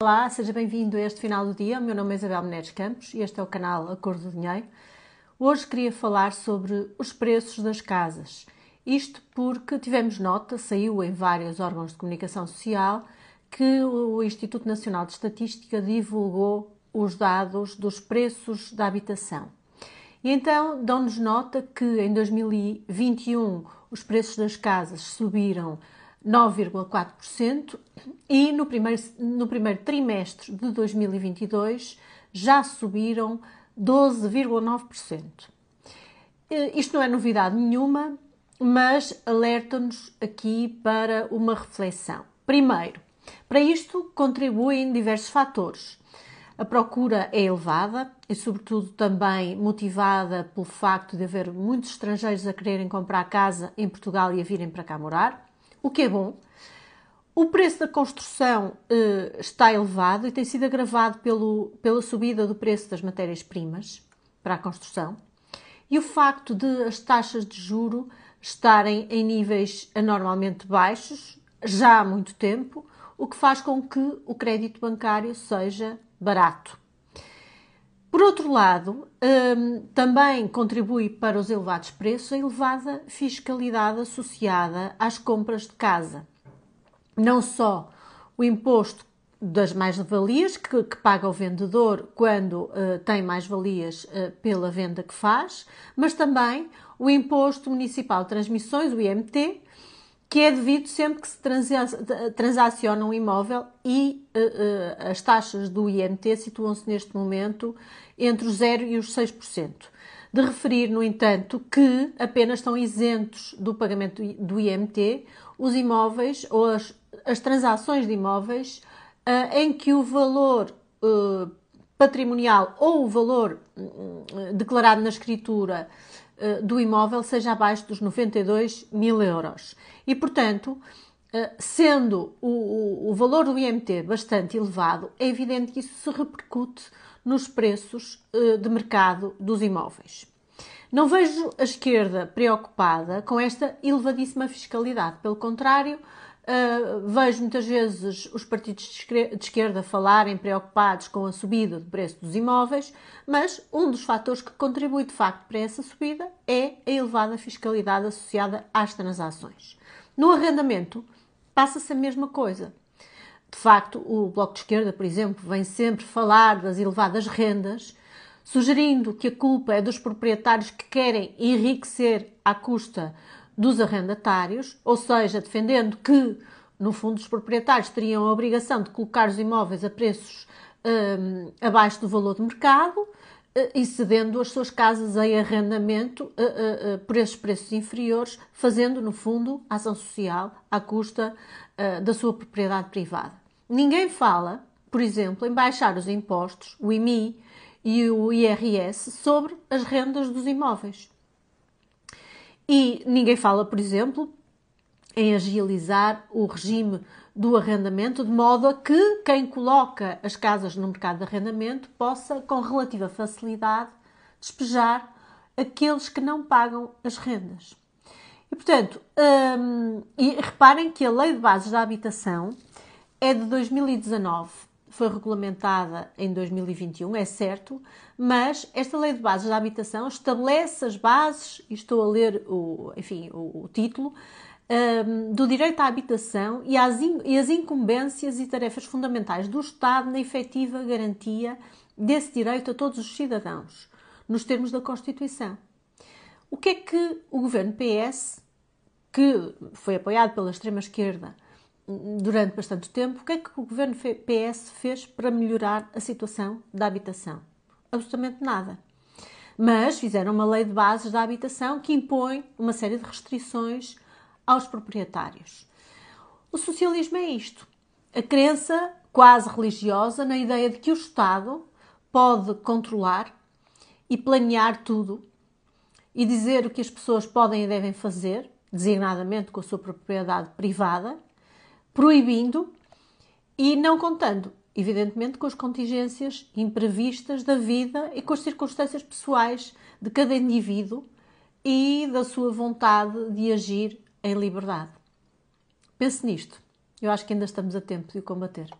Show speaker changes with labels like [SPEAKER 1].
[SPEAKER 1] Olá, seja bem-vindo a este final do dia. O meu nome é Isabel Menezes Campos e este é o canal Acordo do Dinheiro. Hoje queria falar sobre os preços das casas. Isto porque tivemos nota, saiu em vários órgãos de comunicação social, que o Instituto Nacional de Estatística divulgou os dados dos preços da habitação. E então dão-nos nota que em 2021 os preços das casas subiram 9,4% e no primeiro, no primeiro trimestre de 2022 já subiram 12,9%. Isto não é novidade nenhuma, mas alerta-nos aqui para uma reflexão. Primeiro, para isto contribuem diversos fatores. A procura é elevada e, sobretudo, também motivada pelo facto de haver muitos estrangeiros a quererem comprar casa em Portugal e a virem para cá morar o que é bom. O preço da construção eh, está elevado e tem sido agravado pelo, pela subida do preço das matérias-primas para a construção e o facto de as taxas de juro estarem em níveis anormalmente baixos já há muito tempo, o que faz com que o crédito bancário seja barato. Por outro lado, hum, também contribui para os elevados preços a elevada fiscalidade associada às compras de casa. Não só o imposto das mais-valias que, que, paga o vendedor quando uh, tem mais-valias uh, pela venda que faz, mas também o imposto municipal de transmissões, o IMT, que é devido sempre que se transaciona um imóvel e uh, uh, as taxas do IMT situam-se neste momento entre os 0 e os 6%. De referir, no entanto, que apenas estão isentos do pagamento do IMT os imóveis ou as, as transações de imóveis uh, em que o valor patrimonial ou o valor declarado na escritura eh, do imóvel seja abaixo dos 92 mil euros. E, portanto, eh, sendo o, o, valor do IMT bastante elevado, é evidente que isso se repercute nos preços eh, de mercado dos imóveis. Não vejo a esquerda preocupada com esta elevadíssima fiscalidade. Pelo contrário, Uh, vejo muitas vezes os partidos de esquerda falarem preocupados com a subida do preço dos imóveis, mas um dos fatores que contribui de facto para essa subida é a elevada fiscalidade associada às transações. No arrendamento, passa-se a mesma coisa. De facto, o Bloco de Esquerda, por exemplo, vem sempre falar das elevadas rendas, sugerindo que a culpa é dos proprietários que querem enriquecer à custa dos arrendatários, ou seja, defendendo que, no fundo, os proprietários teriam a obrigação de colocar os imóveis a preços um, abaixo do valor de mercado uh, e cedendo as suas casas em arrendamento uh, uh, por esses preços inferiores, fazendo, no fundo, ação social à custa da sua propriedade privada. Ninguém fala, por exemplo, em baixar os impostos, o IMI e o IRS, sobre as rendas dos imóveis. E ninguém fala, por exemplo, em agilizar o regime do arrendamento, de modo a que quem coloca as casas no mercado de arrendamento possa, com relativa facilidade, despejar aqueles que não pagam as rendas. E, portanto, hum, e reparem que a Lei de Bases da Habitação é de 2019 foi regulamentada em 2021, é certo, mas esta Lei de Bases da Habitação estabelece as bases, e estou a ler o, enfim, o, o título, um, do direito à habitação e, as e as incumbências e tarefas fundamentais do Estado na efetiva garantia desse direito a todos os cidadãos, nos termos da Constituição. O que é que o governo PS, que foi apoiado pela extrema-esquerda, durante bastante tempo, o que é que o governo PS fez para melhorar a situação da habitação? Absolutamente nada. Mas fizeram uma lei de bases da habitação que impõe uma série de restrições aos proprietários. O socialismo é isto. A crença quase religiosa na ideia de que o Estado pode controlar e planear tudo e dizer o que as pessoas podem e devem fazer, designadamente com a sua propriedade privada, proibindo e não contando, evidentemente, com as contingências imprevistas da vida e com as circunstâncias pessoais de cada indivíduo e da sua vontade de agir em liberdade. Pense nisto. Eu acho que ainda estamos a tempo de o combater.